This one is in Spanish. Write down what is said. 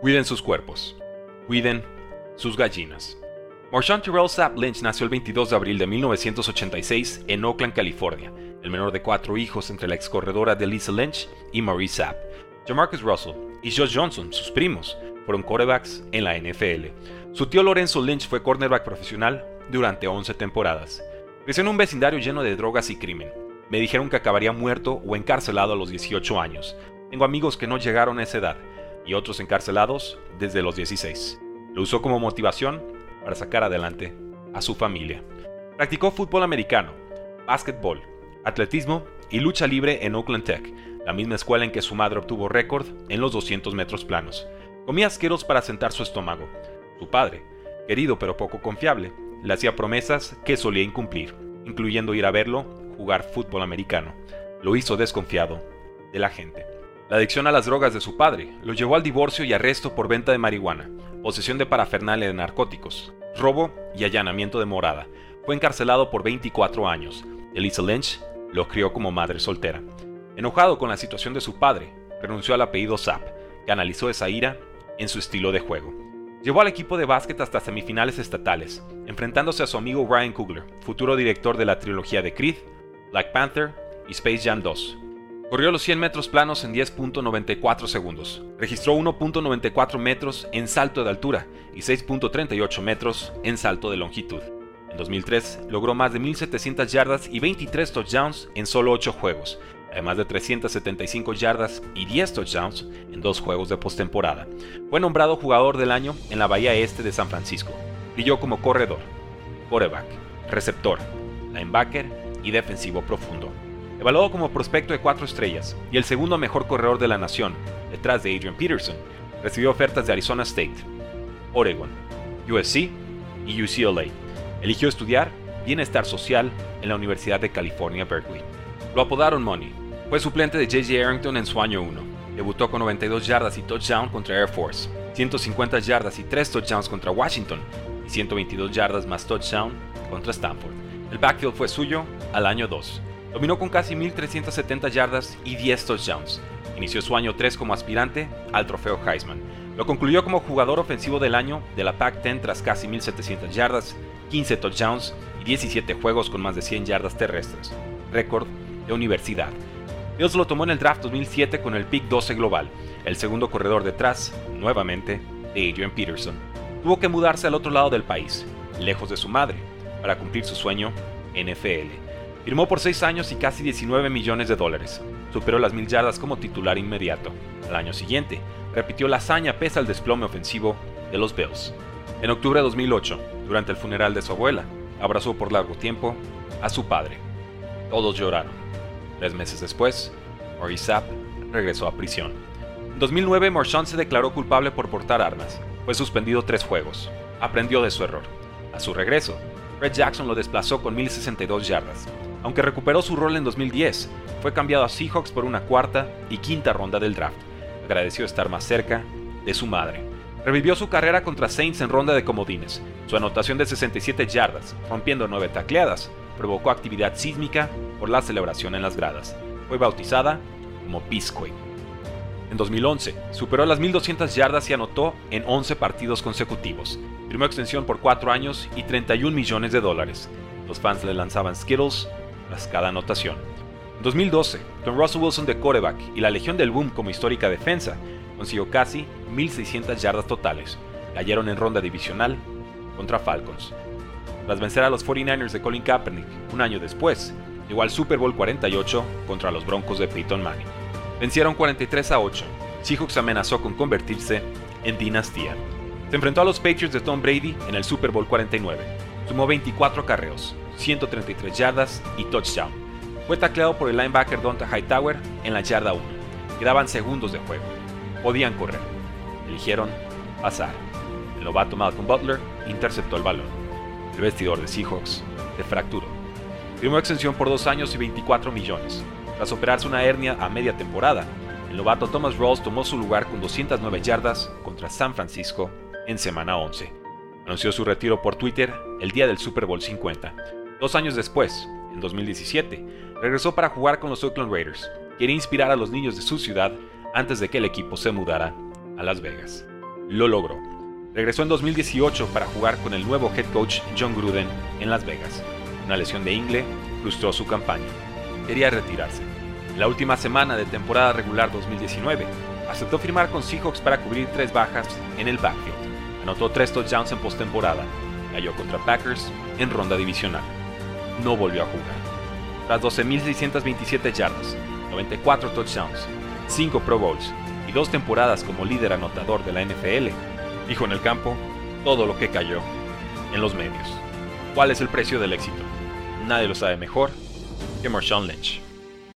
Cuiden sus cuerpos. Cuiden sus gallinas. Marshawn Terrell Sapp Lynch nació el 22 de abril de 1986 en Oakland, California, el menor de cuatro hijos entre la ex corredora de Lisa Lynch y Maurice Sapp. Jamarcus Russell y Josh Johnson, sus primos, fueron quarterbacks en la NFL. Su tío Lorenzo Lynch fue cornerback profesional durante 11 temporadas. Creció en un vecindario lleno de drogas y crimen. Me dijeron que acabaría muerto o encarcelado a los 18 años. Tengo amigos que no llegaron a esa edad y otros encarcelados desde los 16. Lo usó como motivación para sacar adelante a su familia. Practicó fútbol americano, básquetbol, atletismo y lucha libre en Oakland Tech, la misma escuela en que su madre obtuvo récord en los 200 metros planos. Comía asqueros para sentar su estómago. Su padre, querido pero poco confiable, le hacía promesas que solía incumplir, incluyendo ir a verlo jugar fútbol americano. Lo hizo desconfiado de la gente. La adicción a las drogas de su padre lo llevó al divorcio y arresto por venta de marihuana, posesión de parafernalia de narcóticos, robo y allanamiento de morada. Fue encarcelado por 24 años. Elisa Lynch lo crió como madre soltera. Enojado con la situación de su padre, renunció al apellido que analizó esa ira en su estilo de juego. Llevó al equipo de básquet hasta semifinales estatales, enfrentándose a su amigo Ryan Coogler, futuro director de la trilogía de Creed, Black Panther y Space Jam 2. Corrió los 100 metros planos en 10.94 segundos, registró 1.94 metros en salto de altura y 6.38 metros en salto de longitud. En 2003 logró más de 1.700 yardas y 23 touchdowns en solo 8 juegos, además de 375 yardas y 10 touchdowns en dos juegos de postemporada. Fue nombrado jugador del año en la Bahía Este de San Francisco. Brilló como corredor, quarterback, receptor, linebacker y defensivo profundo. Evaluado como prospecto de 4 estrellas y el segundo mejor corredor de la nación, detrás de Adrian Peterson, recibió ofertas de Arizona State, Oregon, USC y UCLA. Eligió estudiar bienestar social en la Universidad de California, Berkeley. Lo apodaron Money. Fue suplente de J.J. Arrington en su año 1. Debutó con 92 yardas y touchdown contra Air Force, 150 yardas y 3 touchdowns contra Washington y 122 yardas más touchdown contra Stanford. El backfield fue suyo al año 2. Dominó con casi 1.370 yardas y 10 touchdowns. Inició su año 3 como aspirante al trofeo Heisman. Lo concluyó como jugador ofensivo del año de la Pac-10 tras casi 1.700 yardas, 15 touchdowns y 17 juegos con más de 100 yardas terrestres. Récord universidad. Bills lo tomó en el draft 2007 con el pick 12 global, el segundo corredor detrás, nuevamente, de Adrian Peterson. Tuvo que mudarse al otro lado del país, lejos de su madre, para cumplir su sueño NFL. Firmó por 6 años y casi 19 millones de dólares. Superó las mil yardas como titular inmediato. Al año siguiente, repitió la hazaña pese al desplome ofensivo de los Bills. En octubre de 2008, durante el funeral de su abuela, abrazó por largo tiempo a su padre. Todos lloraron. Tres meses después, Maurice regresó a prisión. En 2009, Marchand se declaró culpable por portar armas. Fue suspendido tres juegos. Aprendió de su error. A su regreso, Fred Jackson lo desplazó con 1062 yardas. Aunque recuperó su rol en 2010, fue cambiado a Seahawks por una cuarta y quinta ronda del draft. Agradeció estar más cerca de su madre. Revivió su carrera contra Saints en ronda de comodines. Su anotación de 67 yardas, rompiendo nueve tacleadas, provocó actividad sísmica por la celebración en las gradas. Fue bautizada como Bisquake. En 2011, superó las 1.200 yardas y anotó en 11 partidos consecutivos. Firmó extensión por 4 años y 31 millones de dólares. Los fans le lanzaban Skittles tras cada anotación. En 2012, con Russell Wilson de quarterback y la Legión del Boom como histórica defensa, consiguió casi 1.600 yardas totales. Cayeron en ronda divisional contra Falcons. Tras vencer a los 49ers de Colin Kaepernick un año después, llegó al Super Bowl 48 contra los Broncos de Peyton Manning. Vencieron 43 a 8. Seahawks amenazó con convertirse en dinastía. Se enfrentó a los Patriots de Tom Brady en el Super Bowl 49. Sumó 24 carreos, 133 yardas y touchdown. Fue tacleado por el linebacker Donta Hightower en la yarda 1. Quedaban segundos de juego. Podían correr. Eligieron pasar. El novato Malcolm Butler interceptó el balón. El vestidor de Seahawks se fracturó. Firmó extensión por dos años y 24 millones. Tras operarse una hernia a media temporada, el novato Thomas Rawls tomó su lugar con 209 yardas contra San Francisco en semana 11. Anunció su retiro por Twitter el día del Super Bowl 50. Dos años después, en 2017, regresó para jugar con los Oakland Raiders. Quería inspirar a los niños de su ciudad antes de que el equipo se mudara a Las Vegas. lo logró. Regresó en 2018 para jugar con el nuevo head coach John Gruden en Las Vegas. Una lesión de ingle frustró su campaña. Quería retirarse. la última semana de temporada regular 2019, aceptó firmar con Seahawks para cubrir tres bajas en el backfield. Anotó tres touchdowns en postemporada. Cayó contra Packers en ronda divisional. No volvió a jugar. Tras 12.627 yardas, 94 touchdowns, 5 Pro Bowls y dos temporadas como líder anotador de la NFL, dijo en el campo todo lo que cayó en los medios. ¿Cuál es el precio del éxito? Nadie lo sabe mejor que Marshawn Lynch.